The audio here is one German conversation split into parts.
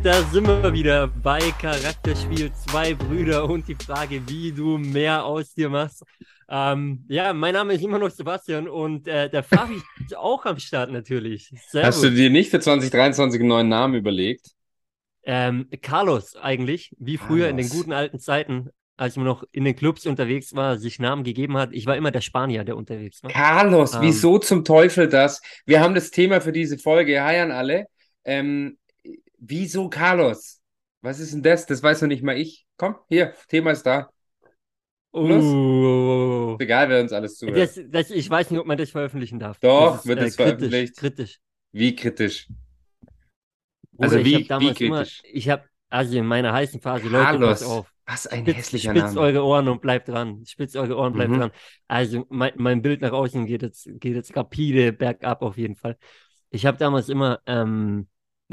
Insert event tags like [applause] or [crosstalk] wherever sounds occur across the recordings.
Da sind wir wieder bei Charakterspiel Zwei Brüder und die Frage, wie du mehr aus dir machst. Ähm, ja, mein Name ist immer noch Sebastian und äh, der Fabi [laughs] ist auch am Start natürlich. Servus. Hast du dir nicht für 2023 einen neuen Namen überlegt? Ähm, Carlos eigentlich, wie früher Carlos. in den guten alten Zeiten, als man noch in den Clubs unterwegs war, sich Namen gegeben hat. Ich war immer der Spanier, der unterwegs war. Carlos, ähm, wieso zum Teufel das? Wir haben das Thema für diese Folge. Hi an alle. Ähm, Wieso Carlos? Was ist denn das? Das weiß noch nicht mal ich. Komm, hier, Thema ist da. Los. Uh, egal, wer uns alles zuhört. Das, das, ich weiß nicht, ob man das veröffentlichen darf. Doch, ist, wird es äh, veröffentlicht. Kritisch. Wie kritisch? Also wie, ich wie kritisch? Immer, ich habe, also in meiner heißen Phase, Carlos. Leute, pass auf. Was ein Spitz, hässlicher spitzt Name. Spitzt eure Ohren und bleibt dran. Spitzt eure Ohren, bleibt mhm. dran. Also mein, mein Bild nach außen geht jetzt, geht jetzt rapide bergab auf jeden Fall. Ich habe damals immer ähm,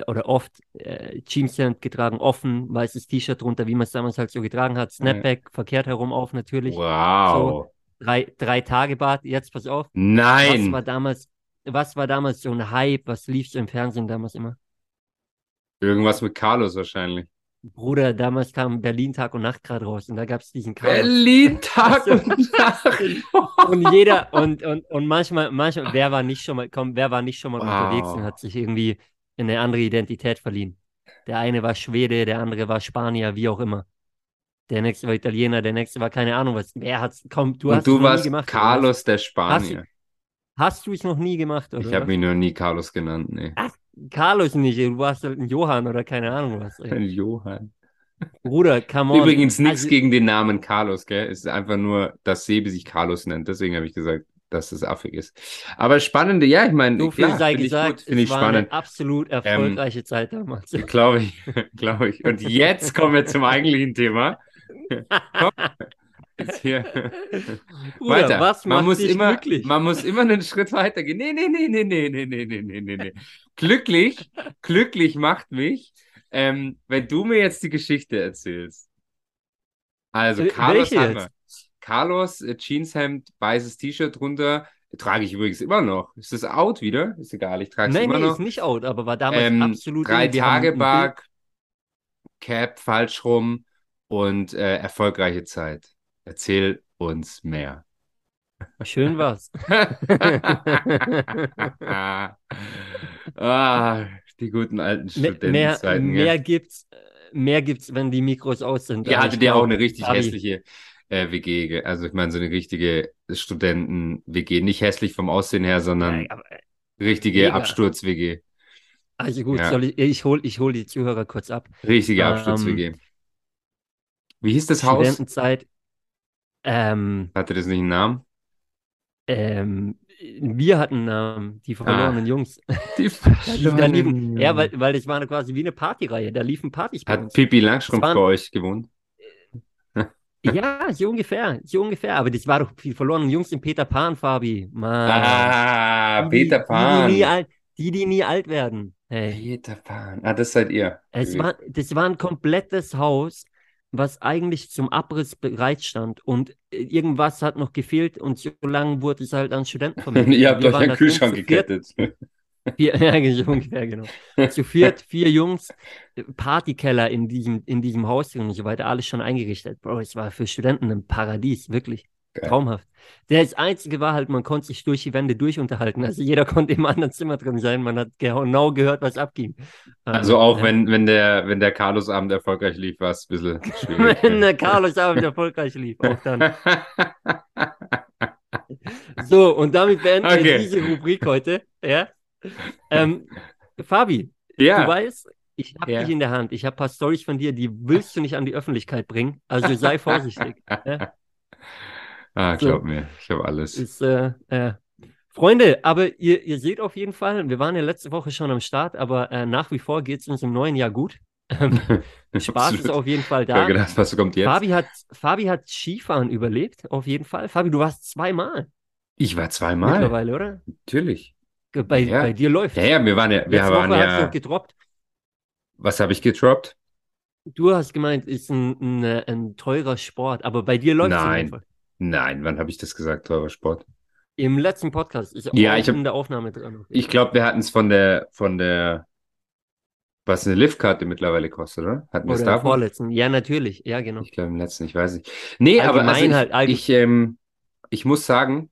oder oft äh, Jeanshemd getragen, offen, weißes T-Shirt drunter, wie man es damals halt so getragen hat, Snapback, ja. verkehrt herum auf natürlich. Wow. So, drei, drei Tage Bart, jetzt pass auf. Nein. Was war damals, was war damals so ein Hype, was lief so im Fernsehen damals immer? Irgendwas mit Carlos wahrscheinlich. Bruder, damals kam Berlin Tag und Nacht gerade raus und da gab es diesen Carlos. Berlin Tag und Nacht. [laughs] und jeder, und, und, und manchmal, manchmal, wer war nicht schon mal, komm, wer war nicht schon mal wow. unterwegs und hat sich irgendwie eine andere Identität verliehen. Der eine war Schwede, der andere war Spanier, wie auch immer. Der nächste war Italiener, der nächste war keine Ahnung was. Wer hat's? Komm, du Und hast du es warst nie gemacht, Carlos der Spanier. Hast, hast du es noch nie gemacht, oder? Ich habe mich noch nie Carlos genannt, nee. Ach, Carlos nicht, du warst halt ein Johann oder keine Ahnung was. Ey. Ein Johann. Bruder, come on. Übrigens nichts also, gegen den Namen Carlos, gell? Es ist einfach nur, dass Sebe sich Carlos nennt. Deswegen habe ich gesagt, dass es affig ist. Aber spannende, ja, ich meine, so viel sei gesagt, finde ich spannend. Eine absolut ähm, erfolgreiche ähm, Zeit damals. [laughs] Glaube ich, glaube ich. Und jetzt kommen wir zum eigentlichen Thema. Komm, hier. [laughs] Bruder, weiter. Was man muss immer, glücklich? man muss immer einen Schritt weiter gehen. Nee, nee, nee, nee, nee, nee, nee, nee, nee, nee. Glücklich, glücklich macht mich, ähm, wenn du mir jetzt die Geschichte erzählst. Also, Carlos Welche haben wir. Carlos, äh, Jeanshemd, weißes T-Shirt drunter. Trage ich übrigens immer noch. Ist das out wieder? Ist egal, ich trage es immer nee, noch. Nee, ist nicht out, aber war damals ähm, absolut. Drei Tage Bug, Cap falsch rum und äh, erfolgreiche Zeit. Erzähl uns mehr. Schön [laughs] war's. [laughs] ah, die guten alten Studentenzeiten. Mehr, mehr gibt's, mehr gibt's, wenn die Mikros aus sind. Ihr hattet ja auch eine richtig hässliche äh, WG, also ich meine so eine richtige Studenten-WG, nicht hässlich vom Aussehen her, sondern ja, richtige Absturz-WG. Also gut, ja. ich, ich hole ich hol die Zuhörer kurz ab. Richtige Absturz-WG. Ähm, Wie hieß das Haus? Studentenzeit. Ähm, Hatte das nicht einen Namen? Ähm, wir hatten einen Namen, die verlorenen ah, Jungs. [laughs] Die verlorenen liefen, Ja, weil, weil das war quasi wie eine Partyreihe, da liefen Partys Hat Pippi Langstrumpf bei euch gewohnt? Ja, so ungefähr, so ungefähr. Aber das war doch viel verloren. Jungs in Peter Pan, Fabi. Mann. Ah, die, Peter Pan. Die die, nie alt, die, die nie alt werden. Hey. Peter Pan. Ah, das seid ihr. Es war, das war ein komplettes Haus, was eigentlich zum Abriss bereitstand. Und irgendwas hat noch gefehlt und so lange wurde es halt an Studenten vermittelt. [laughs] ihr habt euch einen Kühlschrank gekettet. Vier, [laughs] ja, ungefähr, genau. Zu viert, [laughs] vier Jungs, Partykeller in diesem, in diesem Haus und so weiter, alles schon eingerichtet. Bro, es war für Studenten ein Paradies, wirklich. Geil. Traumhaft. Das Einzige war halt, man konnte sich durch die Wände durchunterhalten. Also jeder [laughs] konnte im anderen Zimmer drin sein. Man hat genau gehört, was abging. Also ähm, auch wenn, wenn der, wenn der Carlos-Abend erfolgreich lief, war es ein bisschen schwierig. wenn der Carlos-Abend erfolgreich lief, auch dann. so, und damit beenden okay. wir diese Rubrik heute. Ja. [laughs] Ähm, Fabi, ja. du weißt, ich habe ja. dich in der Hand. Ich habe ein paar Storys von dir, die willst du nicht an die Öffentlichkeit bringen. Also sei [laughs] vorsichtig. ja? Ah, glaub so. mir, ich habe alles. Ist, äh, äh, Freunde, aber ihr, ihr seht auf jeden Fall, wir waren ja letzte Woche schon am Start, aber äh, nach wie vor geht es uns im neuen Jahr gut. Ähm, [laughs] Spaß ist auf jeden Fall da. Gedacht, was kommt jetzt? Fabi hat, Fabi hat Skifahren überlebt, auf jeden Fall. Fabi, du warst zweimal. Ich war zweimal. Mittlerweile, oder? Natürlich. Bei, ja. bei dir läuft Ja, ja, wir waren ja. Wir Letzte waren Woche ja. Gedroppt. Was habe ich gedroppt? Du hast gemeint, ist ein, ein, ein teurer Sport, aber bei dir läuft es Nein. Nein, wann habe ich das gesagt, teurer Sport? Im letzten Podcast. Ich Ja, ich hab- in der Aufnahme dran. Ich glaube, wir hatten es von der, von der, was eine Liftkarte mittlerweile kostet, oder? Hatten wir es davon? vorletzten. Ja, natürlich. Ja, genau. Ich glaube im letzten, ich weiß nicht. Nee, aber also Allgemein ich, halt, allgemein. ich, ähm, ich muss sagen,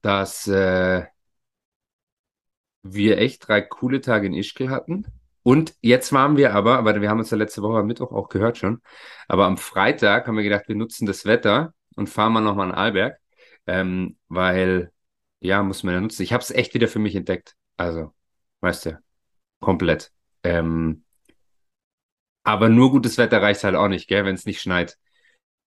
dass äh, wir echt drei coole Tage in Ischgl hatten. Und jetzt waren wir aber, aber wir haben uns ja letzte Woche am Mittwoch auch gehört schon, aber am Freitag haben wir gedacht, wir nutzen das Wetter und fahren mal nochmal in Arlberg, ähm, weil, ja, muss man ja nutzen. Ich habe es echt wieder für mich entdeckt. Also, weißt du, komplett. Ähm, aber nur gutes Wetter reicht halt auch nicht, gell, wenn es nicht schneit.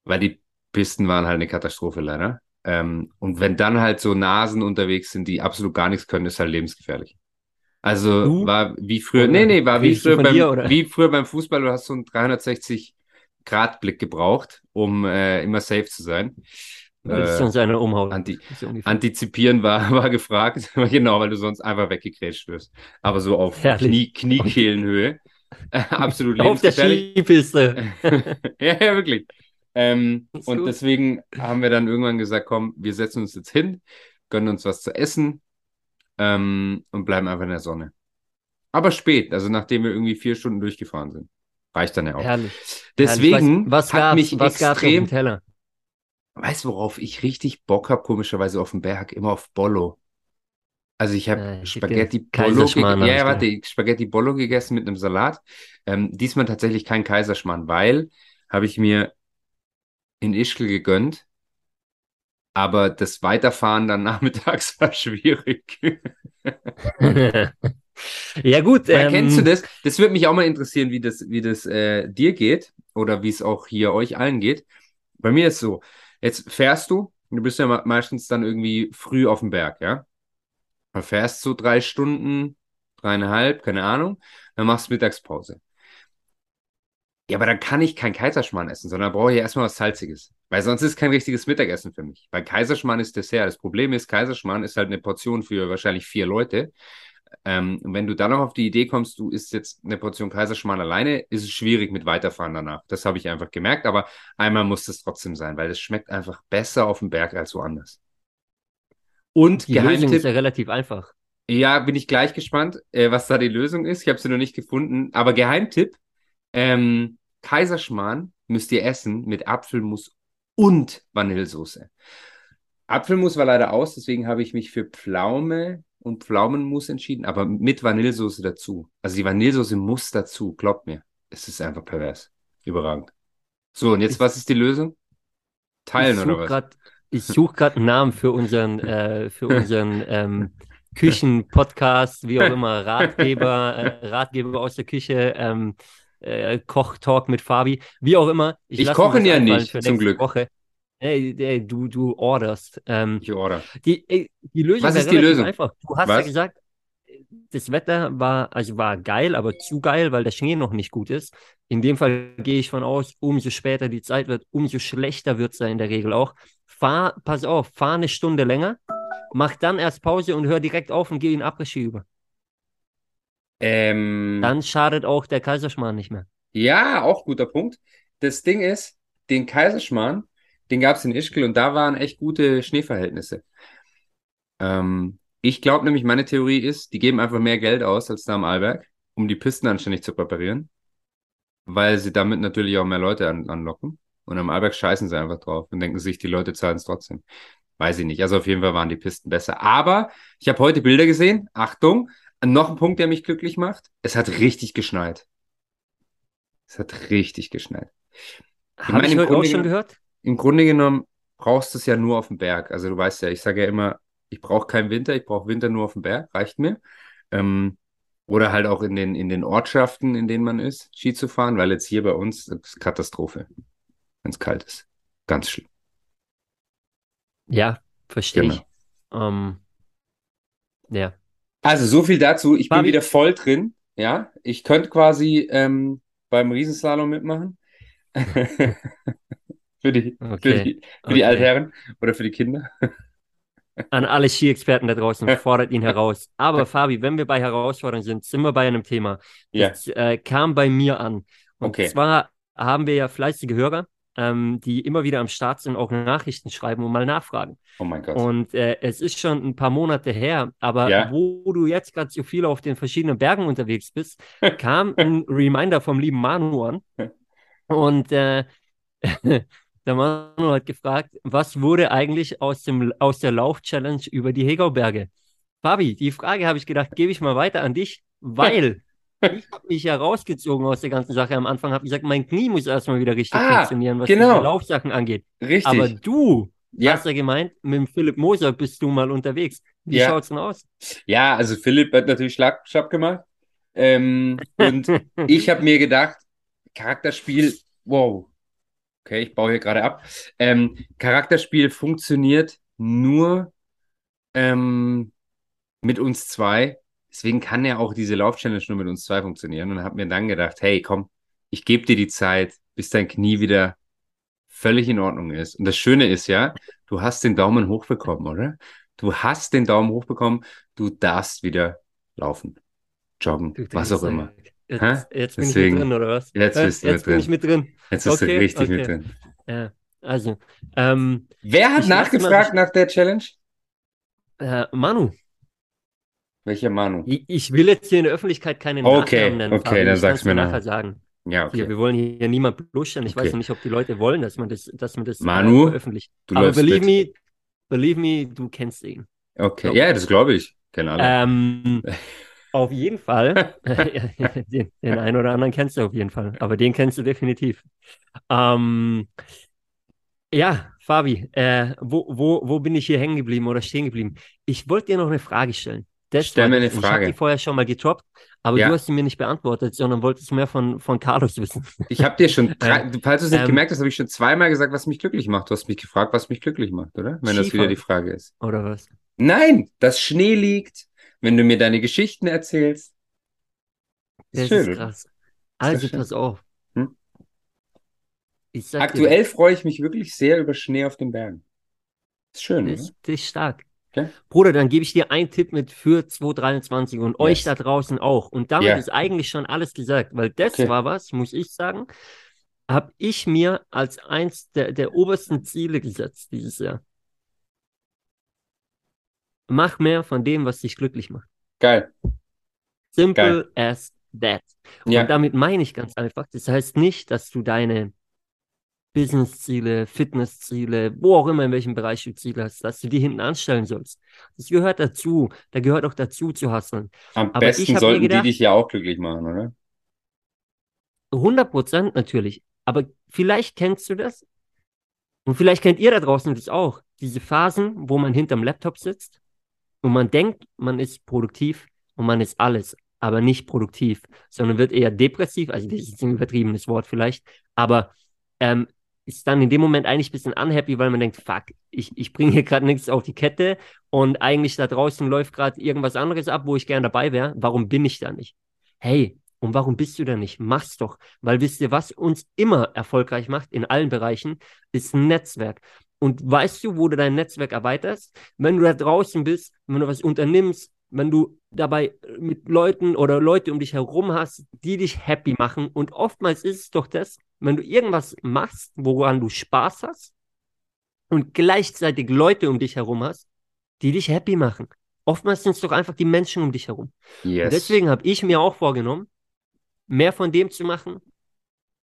Weil die Pisten waren halt eine Katastrophe leider. Ähm, und wenn dann halt so Nasen unterwegs sind, die absolut gar nichts können, ist halt lebensgefährlich. Also Du? war wie früher, Oder nee, nee, war wie früher beim, dir, wie früher beim Fußball, du hast so einen 360-Grad-Blick gebraucht, um äh, immer safe zu sein. Äh, sonst einer umhauen. Anti. Antizipieren war, [laughs] war gefragt, [laughs] genau, weil du sonst einfach weggegrätscht wirst. Aber so auf Herrlich. Knie, Kniekehlenhöhe. [laughs] Absolut Auf der lebensgefährlich. Skipiste. ja, ja, wirklich. Ähm, und gut. deswegen haben wir dann irgendwann gesagt, komm, wir setzen uns jetzt hin, gönnen uns was zu essen ähm, und bleiben einfach in der Sonne. Aber spät, also nachdem wir irgendwie vier Stunden durchgefahren sind. Reicht dann ja auch. Herrlich. Deswegen Herrlich. was, was hat gab's, mich was extrem, Teller? weißt du, worauf ich richtig Bock habe, komischerweise auf dem Berg, immer auf Bollo. Also ich habe Äh, Spaghetti Bollo gegessen. Ja, ja, warte, Spaghetti Bollo gegessen mit einem Salat. Ähm, diesmal tatsächlich kein Kaiserschmarrn, weil habe ich mir in Ischgl gegönnt. Aber das Weiterfahren dann [laughs] nachmittags war schwierig. [laughs] ja, gut. Ähm, kennst du das? Das würde mich auch mal interessieren, wie das, wie das äh, dir geht oder wie es auch hier euch allen geht. Bei mir ist so, jetzt fährst du, du bist ja me- meistens dann irgendwie früh auf dem Berg, ja? Dann fährst so drei Stunden, dreieinhalb, keine Ahnung, dann machst du Mittagspause. Ja, aber dann kann ich kein Kaiserschmarrn essen, sondern brauche ich erstmal was Salziges. Weil sonst ist kein richtiges Mittagessen für mich. Weil Kaiserschmarrn ist Dessert. Das Problem ist, Kaiserschmarrn ist halt eine Portion für wahrscheinlich vier Leute. Ähm, und wenn du dann noch auf die Idee kommst, du isst jetzt eine Portion Kaiserschmarrn alleine, ist es schwierig mit Weiterfahren danach. Das habe ich einfach gemerkt, aber einmal muss es trotzdem sein, weil es schmeckt einfach besser auf dem Berg als woanders. Und die Lösung ist Geheimtipp, ja relativ einfach. ja, bin ich gleich gespannt, äh, was da die Lösung ist. Ich habe sie noch nicht gefunden, aber Geheimtipp, ähm, Kaiserschmarrn müsst ihr essen mit Apfelmus und Vanillesoße. Apfelmus war leider aus, deswegen habe ich mich für Pflaume und Pflaumenmus entschieden, aber mit Vanillesoße dazu. Also die Vanillesoße muss dazu, glaubt mir. Es ist einfach pervers. Überragend. So, und jetzt, Ich- was ist die Lösung? Teilen oder suche was? gerade ich such grad einen Namen für unseren, äh, für unseren ähm, [laughs] Küchen-Podcast, wie auch [laughs] immer, Ratgeber, äh, Ratgeber aus der Küche, ähm, äh, Koch-Talk mit Fabi, wie auch immer. Ich mir koche ja nicht, zum Glück. Woche. Ey, ey, du, du orderst. Ähm, Ich order. die, ey, die Lösung Was ist die Lösung? einfach. Du hast ja Was? gesagt, das Wetter war, also war geil, aber zu geil, weil der Schnee noch nicht gut ist. In dem Fall gehe ich von aus, umso später die Zeit wird, umso schlechter wird es ja in der Regel auch. Fahr, pass auf, fahr eine Stunde länger, mach dann erst Pause und hör direkt auf und geh in Après-Ski über. Ähm, Dann schadet auch der Kaiserschmarrn nicht mehr. Ja, auch guter Punkt. Das Ding ist, den Kaiserschmarrn, den gab es in Ischgl und da waren echt gute Schneeverhältnisse. Ähm, ich glaube nämlich, meine Theorie ist, die geben einfach mehr Geld aus als da am Arlberg, um die Pisten anständig zu präparieren, weil sie damit natürlich auch mehr Leute an, anlocken. Und am Arlberg scheißen sie einfach drauf und denken sich, die Leute zahlen es trotzdem. Weiß ich nicht. Also auf jeden Fall waren die Pisten besser. Aber ich habe heute Bilder gesehen. Achtung, noch ein Punkt, der mich glücklich macht. Es hat richtig geschneit. Es hat richtig geschneit. Meine, ich im heute auch schon gehört? Im Grunde genommen brauchst du es ja nur auf dem Berg. Also du weißt ja, ich sage ja immer, ich brauche keinen Winter, ich brauche Winter nur auf dem Berg, reicht mir. Ähm, oder halt auch in den, in den Ortschaften, in denen man ist, Ski zu fahren, weil jetzt hier bei uns das ist Katastrophe, wenn es kalt ist. Ganz schlimm. Ja, verstehe Genau. ich. Ähm, ja. Also so viel dazu. Ich bin Fabi- wieder voll drin. Ja, ich könnte quasi ähm, beim Riesenslalom mitmachen. [laughs] für die, für Okay, die, für okay. die Altherren oder für die Kinder. An alle Ski-Experten da draußen, [laughs] fordert ihn heraus. Aber Fabi, wenn wir bei Herausforderungen sind, sind wir bei einem Thema. Ja. Das äh, kam bei mir an. Und Okay. zwar haben wir ja fleißige Hörer ähm, die immer wieder am Start sind, auch Nachrichten schreiben und mal nachfragen. Oh mein Gott. Und äh, es ist schon ein paar Monate her, aber Ja. wo du jetzt gerade so viel auf den verschiedenen Bergen unterwegs bist, [laughs] kam ein Reminder vom lieben Manu an. [laughs] Und äh, [laughs] der Manu hat gefragt, was wurde eigentlich aus, dem, aus der Lauf-Challenge über die Hegauberge? Fabi, die Frage habe ich gedacht, gebe ich mal weiter an dich, weil ich habe mich ja rausgezogen aus der ganzen Sache. Am Anfang habe ich gesagt, mein Knie muss erstmal wieder richtig Ah, funktionieren, was genau. diese Laufsachen angeht. Richtig. Aber du ja. hast ja gemeint, mit dem Philipp Moser bist du mal unterwegs. Wie Ja. schaut's denn aus? ja, also Philipp hat natürlich Schlagschab gemacht. Ähm, und [laughs] ich habe mir gedacht, Charakterspiel, wow. Okay, ich baue hier gerade ab. Ähm, Charakterspiel funktioniert nur ähm, mit uns zwei. Deswegen kann ja auch diese Lauf-Challenge nur mit uns zwei funktionieren. Und habe mir dann gedacht, hey, komm, ich gebe dir die Zeit, bis dein Knie wieder völlig in Ordnung ist. Und das Schöne ist ja, du hast den Daumen hoch bekommen, oder? Du hast den Daumen hoch bekommen, du darfst wieder laufen, joggen, Du was auch immer. Jetzt, Hä? jetzt bin ich Deswegen. mit drin, oder was? Jetzt bist du jetzt mit bin drin. ich mit drin. Jetzt bist du Okay, richtig mit okay. drin. Ja, also, ähm, Wer hat Ich lass mal- nachgefragt nach der Challenge? äh, Manu, Welcher Manu? ich, will jetzt hier in der Öffentlichkeit keine Okay, Nachnamen nennen. okay, Fabi. dann sag's mir nachher sagen. Ja, Hier, okay. wir wollen hier niemand bluschern. Ich Okay. weiß ja nicht, ob die Leute wollen, dass man das, dass man das äh, Manu, veröffentlicht. Du Aber believe mit. me, believe me, du kennst ihn. Okay, ja, das glaube ich. Kennen alle. Ähm, [laughs] auf jeden Fall. [laughs] den, den einen oder anderen kennst du auf jeden Fall, aber den kennst du definitiv. Ähm, ja, Fabi, äh, wo, wo, wo bin ich hier hängen geblieben oder stehen geblieben? Ich wollte dir noch eine Frage stellen. Das Stell mir eine das. Und Ich habe Frage. die vorher schon mal getroppt, aber Ja. du hast sie mir nicht beantwortet, sondern wolltest mehr von, von Carlos wissen. [laughs] Ich habe dir schon, [laughs] drei, Ähm, falls du es nicht ähm, gemerkt hast, habe ich schon zweimal gesagt, was mich glücklich macht. Du hast mich gefragt, was mich glücklich macht, oder? Wenn das wieder Skifahren. die Frage ist. Oder was? Nein, dass Schnee liegt, wenn du mir deine Geschichten erzählst. Das Ist schön, ist krass. Also pass auf. Hm? Aktuell freue ich mich wirklich sehr über Schnee auf den Bergen. Ist schön, Das, oder? das ist stark. Okay. Bruder, dann gebe ich dir einen Tipp mit für 2023 und euch Yes. da draußen auch. Und damit Ja. ist eigentlich schon alles gesagt, weil das Okay. war was, muss ich sagen, habe ich mir als eins der, der obersten Ziele gesetzt dieses Jahr. Mach mehr von dem, was dich glücklich macht. Geil. Simple as that. Und damit meine ich ganz einfach, das heißt nicht, dass du deine Business-Ziele, Fitness-Ziele, wo auch immer, in welchem Bereich du Ziele hast, dass du die hinten anstellen sollst. Das gehört dazu. Da gehört auch dazu zu hustlen. Am aber besten sollten gedacht- die dich ja auch glücklich machen, oder? 100 Prozent natürlich. Aber vielleicht kennst du das. Und vielleicht kennt ihr da draußen das auch. Diese Phasen, wo man hinterm Laptop sitzt und man denkt, man ist produktiv und man ist alles, aber nicht produktiv, sondern wird eher depressiv. Also, das ist ein übertriebenes Wort vielleicht. Aber ähm, ist dann in dem Moment eigentlich ein bisschen unhappy, weil man denkt, fuck, ich, ich bringe hier gerade nichts auf die Kette und eigentlich da draußen läuft gerade irgendwas anderes ab, wo ich gern dabei wäre. Warum bin ich da nicht? Hey, und warum bist du da nicht? Mach's doch. Weil wisst ihr, was uns immer erfolgreich macht in allen Bereichen, ist ein Netzwerk. Und weißt du, wo du dein Netzwerk erweiterst? Wenn du da draußen bist, wenn du was unternimmst, wenn du dabei mit Leuten oder Leute um dich herum hast, die dich happy machen. Und oftmals ist es doch das, wenn du irgendwas machst, woran du Spaß hast und gleichzeitig Leute um dich herum hast, die dich happy machen. Oftmals sind es doch einfach die Menschen um dich herum. Yes. Deswegen habe ich mir auch vorgenommen, mehr von dem zu machen,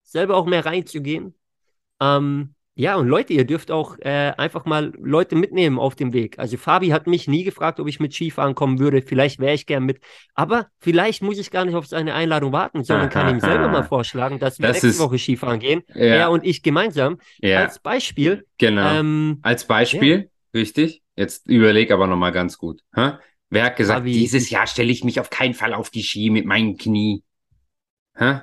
selber auch mehr reinzugehen. Ähm, ja, und Leute, ihr dürft auch äh, einfach mal Leute mitnehmen auf dem Weg. Also Fabi hat mich nie gefragt, ob ich mit Skifahren kommen würde. Vielleicht wäre ich gern mit. Aber vielleicht muss ich gar nicht auf seine Einladung warten, sondern kann ihm selber mal vorschlagen, dass wir Das nächste ist- Woche Skifahren gehen. Ja. Er und ich gemeinsam. ja, Als Beispiel. genau. Ähm, Als Beispiel, richtig? Jetzt überleg aber nochmal ganz gut. Hä? Wer hat gesagt, Fabi, dieses Jahr stelle ich mich auf keinen Fall auf die Ski mit meinem Knie? Hä?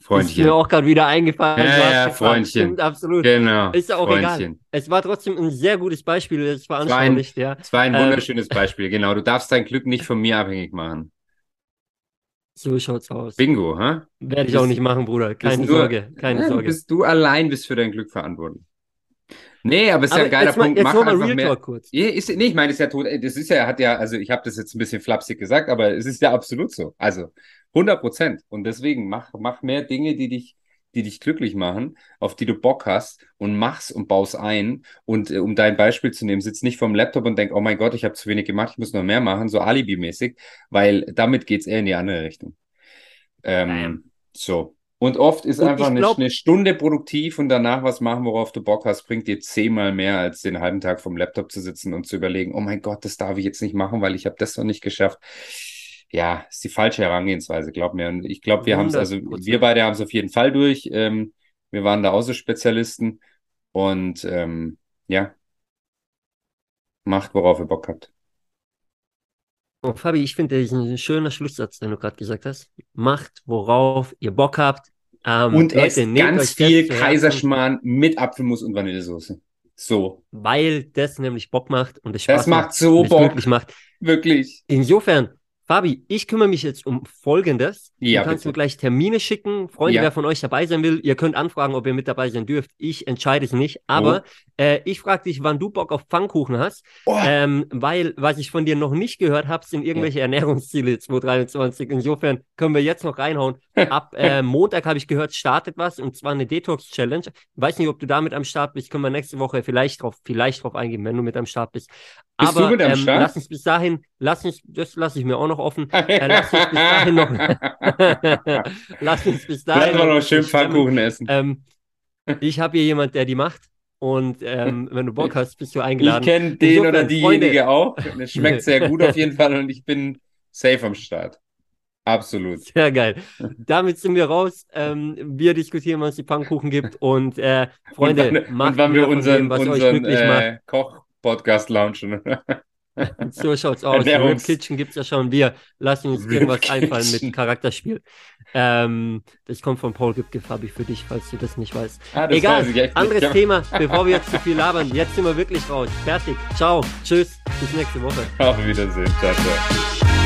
Ist Freundchen. mir auch gerade wieder eingefallen. Ja, ja. Freundchen. Stimmt, absolut. Genau. Ist ja auch egal. Freundchen. Es war trotzdem ein sehr gutes Beispiel, das war veranschaulicht, ja. Es war ein Ähm, wunderschönes Beispiel, genau. Du darfst dein Glück nicht von mir abhängig machen. So schaut's aus. Bingo, hä? Werde ich auch nicht machen, Bruder. Keine nur- Sorge, keine Ja, Sorge. Bist du allein bist für dein Glück verantwortlich. Nee, aber ist ja Aber ein geiler mal, Punkt. Mach mal einfach Real mehr. Talk kurz. Ja, ist, nee, ich meine, ist ja tot. Das ist ja, hat ja, also ich habe das jetzt ein bisschen flapsig gesagt, aber es ist ja absolut so. Also 100 Prozent. Und deswegen mach, mach mehr Dinge, die dich, die dich glücklich machen, auf die du Bock hast und mach's und baust ein. Und äh, um dein Beispiel zu nehmen, sitz nicht vorm Laptop und denk, oh mein Gott, ich habe zu wenig gemacht, ich muss noch mehr machen, so Alibi-mäßig, weil damit geht's eher in die andere Richtung. Ähm, so. Und oft ist und einfach glaub, eine, eine, Stunde produktiv und danach was machen, worauf du Bock hast, bringt dir zehnmal mehr, als den halben Tag vom Laptop zu sitzen und zu überlegen, oh mein Gott, das darf ich jetzt nicht machen, weil ich habe das noch nicht geschafft. Ja, ist die falsche Herangehensweise, glaub mir. Und ich glaube, wir haben es, also wir beide haben es auf jeden Fall durch. Ähm, wir waren da auch so Spezialisten und ähm, ja, macht, worauf ihr Bock habt. Oh, Fabi, ich finde, das ist ein schöner Schlusssatz, den du gerade gesagt hast. Macht, worauf ihr Bock habt. Ähm, und Leute, esst ganz viel Kaiserschmarrn mit Apfelmus und Vanillesoße. So. Weil das nämlich Bock macht und es Spaß das macht. so Bock. macht. Wirklich. Insofern, Fabi, ich kümmere mich jetzt um Folgendes. Ja, du kannst bitte. mir gleich Termine schicken. Freunde, ja. wer von euch dabei sein will, ihr könnt anfragen, ob ihr mit dabei sein dürft. Ich entscheide es nicht. Aber oh. äh, ich frage dich, wann du Bock auf Pfannkuchen hast. Oh. Ähm, weil, was ich von dir noch nicht gehört habe, sind irgendwelche ja. Ernährungsziele 2023. Insofern können wir jetzt noch reinhauen. [laughs] Ab äh, Montag habe ich gehört, startet was und zwar eine Detox-Challenge. Weiß nicht, ob du damit am Start bist. Können wir nächste Woche vielleicht drauf, vielleicht drauf eingehen, wenn du mit am Start bist. Bist Aber, du mit am ähm, Start? Lass uns bis dahin, lass uns, das lasse ich mir auch noch offen. [laughs] Äh, lass uns bis dahin noch. [laughs] lass uns bis dahin. Lass mal noch schön Pfannkuchen essen. Ähm, [laughs] ich habe hier jemand, der die macht. Und ähm, wenn du Bock hast, bist du eingeladen. Ich kenne den oder diejenige Freunde. auch. Es schmeckt sehr gut auf jeden Fall und ich bin safe am Start. Absolut. Sehr geil. Damit sind wir raus. Ähm, wir diskutieren, was es die Pfannkuchen gibt. Und äh, Freunde, und wann, macht und wann wir unseren, dem, was unseren, äh, Koch Podcast launchen. [laughs] so schaut's aus. Rip Kitchen gibt's ja schon. Wir lassen uns Rip irgendwas Kitchen. einfallen mit Charakterspiel. Ähm, das kommt von Paul Gipke, Fabi, für dich, falls du das nicht weißt. Ah, das Egal, anderes nicht, Thema, bevor wir jetzt zu [laughs] viel labern. Jetzt sind wir wirklich raus. Fertig. Ciao. Tschüss. Bis nächste Woche. Auf Wiedersehen. Ciao, ciao.